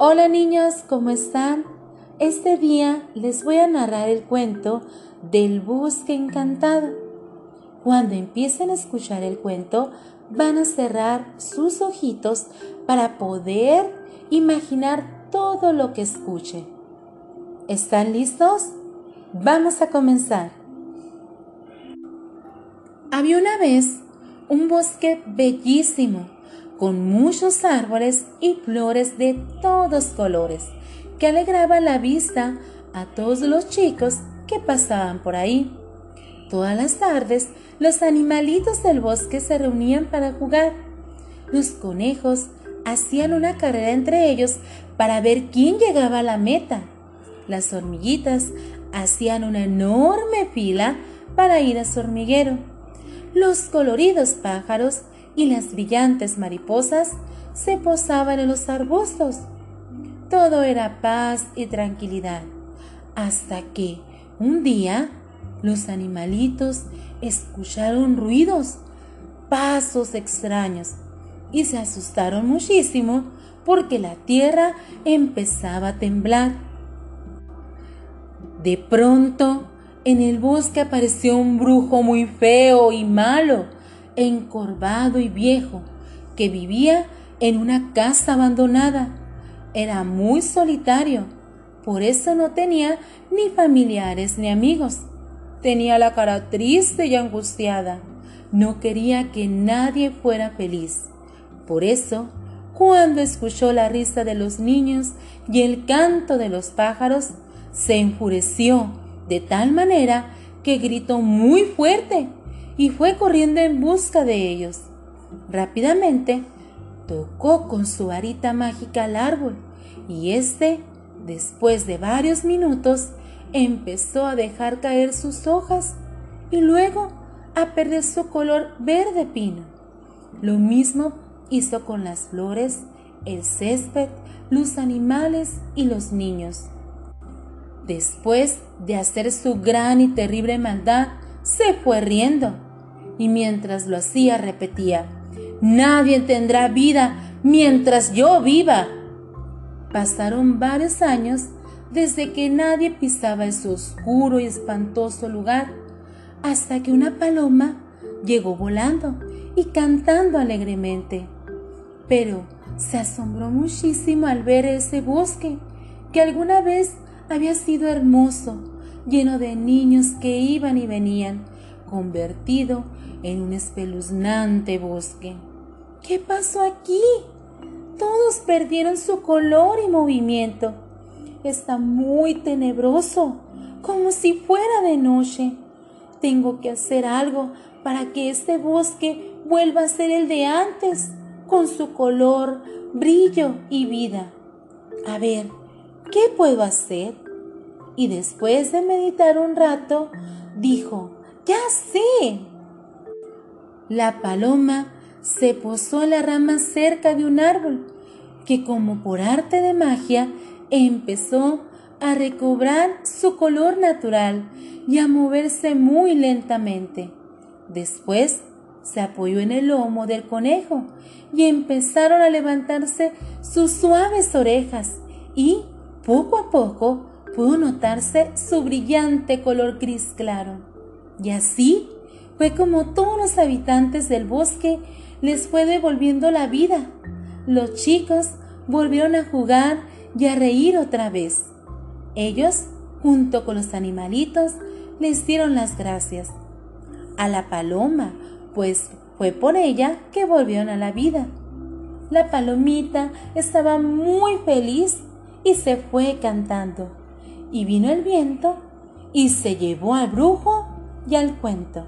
Hola niños, ¿cómo están? Este día les voy a narrar el cuento del bosque encantado. Cuando empiecen a escuchar el cuento, van a cerrar sus ojitos para poder imaginar todo lo que escuchen. ¿Están listos? Vamos a comenzar. Había una vez un bosque bellísimo con muchos árboles y flores de todos colores, que alegraban la vista a todos los chicos que pasaban por ahí. Todas las tardes, los animalitos del bosque se reunían para jugar. Los conejos hacían una carrera entre ellos para ver quién llegaba a la meta. Las hormiguitas hacían una enorme fila para ir a su hormiguero. Los coloridos pájaros y las brillantes mariposas se posaban en los arbustos. Todo era paz y tranquilidad, hasta que un día los animalitos escucharon ruidos, pasos extraños, y se asustaron muchísimo porque la tierra empezaba a temblar. De pronto, en el bosque apareció un brujo muy feo y malo encorvado y viejo, que vivía en una casa abandonada. Era muy solitario, por eso no tenía ni familiares ni amigos. Tenía la cara triste y angustiada. No quería que nadie fuera feliz. Por eso, cuando escuchó la risa de los niños y el canto de los pájaros, se enfureció de tal manera que gritó muy fuerte y fue corriendo en busca de ellos. Rápidamente tocó con su varita mágica al árbol y éste, después de varios minutos, empezó a dejar caer sus hojas y luego a perder su color verde pino. Lo mismo hizo con las flores, el césped, los animales y los niños. Después de hacer su gran y terrible maldad, se fue riendo y mientras lo hacía repetía, Nadie tendrá vida mientras yo viva. Pasaron varios años desde que nadie pisaba ese oscuro y espantoso lugar, hasta que una paloma llegó volando y cantando alegremente. Pero se asombró muchísimo al ver ese bosque que alguna vez había sido hermoso, lleno de niños que iban y venían, convertido en un espeluznante bosque. ¿Qué pasó aquí? Todos perdieron su color y movimiento. Está muy tenebroso, como si fuera de noche. Tengo que hacer algo para que este bosque vuelva a ser el de antes, con su color, brillo y vida. A ver, ¿qué puedo hacer? Y después de meditar un rato, dijo, ya sé, la paloma se posó la rama cerca de un árbol, que como por arte de magia empezó a recobrar su color natural y a moverse muy lentamente. Después se apoyó en el lomo del conejo y empezaron a levantarse sus suaves orejas y poco a poco pudo notarse su brillante color gris claro. Y así fue como todos los habitantes del bosque les fue devolviendo la vida. Los chicos volvieron a jugar y a reír otra vez. Ellos, junto con los animalitos, les dieron las gracias. A la paloma, pues fue por ella que volvieron a la vida. La palomita estaba muy feliz y se fue cantando. Y vino el viento y se llevó al brujo y al cuento.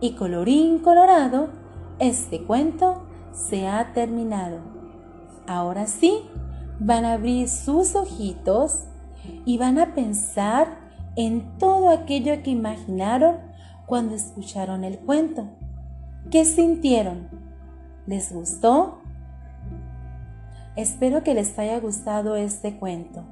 Y colorín colorado, este cuento se ha terminado. Ahora sí, van a abrir sus ojitos y van a pensar en todo aquello que imaginaron cuando escucharon el cuento. ¿Qué sintieron? ¿Les gustó? Espero que les haya gustado este cuento.